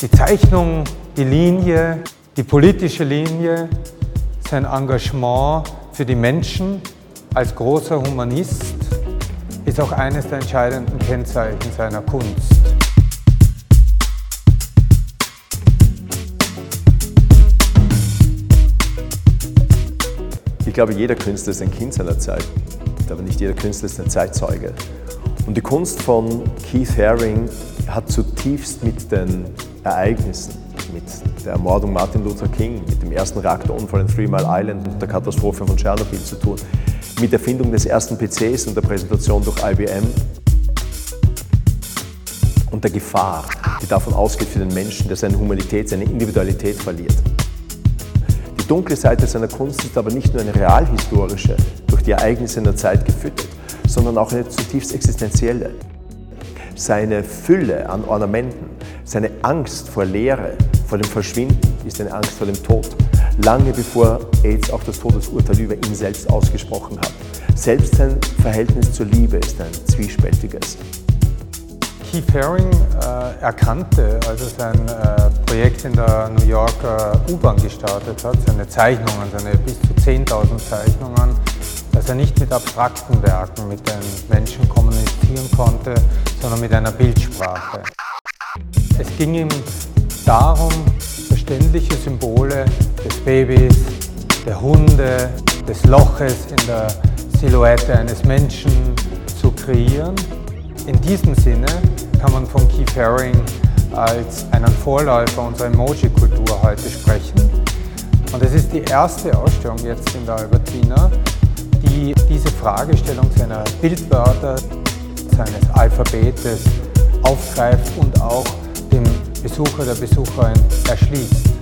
Die Zeichnung, die Linie, die politische Linie, sein Engagement für die Menschen als großer Humanist ist auch eines der entscheidenden Kennzeichen seiner Kunst. Ich glaube, jeder Künstler ist ein Kind seiner Zeit, aber nicht jeder Künstler ist ein Zeitzeuge. Und die Kunst von Keith Haring hat zutiefst mit den Ereignissen, mit der Ermordung Martin Luther King, mit dem ersten Reaktorunfall in Three Mile Island und der Katastrophe von Tschernobyl zu tun, mit der Erfindung des ersten PCs und der Präsentation durch IBM und der Gefahr, die davon ausgeht für den Menschen, dass seine Humanität, seine Individualität verliert. Die dunkle Seite seiner Kunst ist aber nicht nur eine realhistorische, durch die Ereignisse in der Zeit gefüttert, sondern auch eine zutiefst existenzielle. Seine Fülle an Ornamenten, seine Angst vor Leere, vor dem Verschwinden ist eine Angst vor dem Tod. Lange bevor AIDS auch das Todesurteil über ihn selbst ausgesprochen hat. Selbst sein Verhältnis zur Liebe ist ein zwiespältiges. Keith Haring äh, erkannte, als er sein äh, Projekt in der New Yorker U-Bahn gestartet hat, seine Zeichnungen, seine bis zu 10.000 Zeichnungen, dass er nicht mit abstrakten Werken mit den Menschen kommunizieren konnte, sondern mit einer Bildsprache. Es ging ihm darum, verständliche Symbole des Babys, der Hunde, des Loches in der Silhouette eines Menschen zu kreieren. In diesem Sinne kann man von Keith Haring als einen Vorläufer unserer Emoji-Kultur heute sprechen. Und es ist die erste Ausstellung jetzt in der Albertina, die diese Fragestellung seiner Bildwörter, seines Alphabetes aufgreift und auch dem Besucher, der Besucherin erschließt.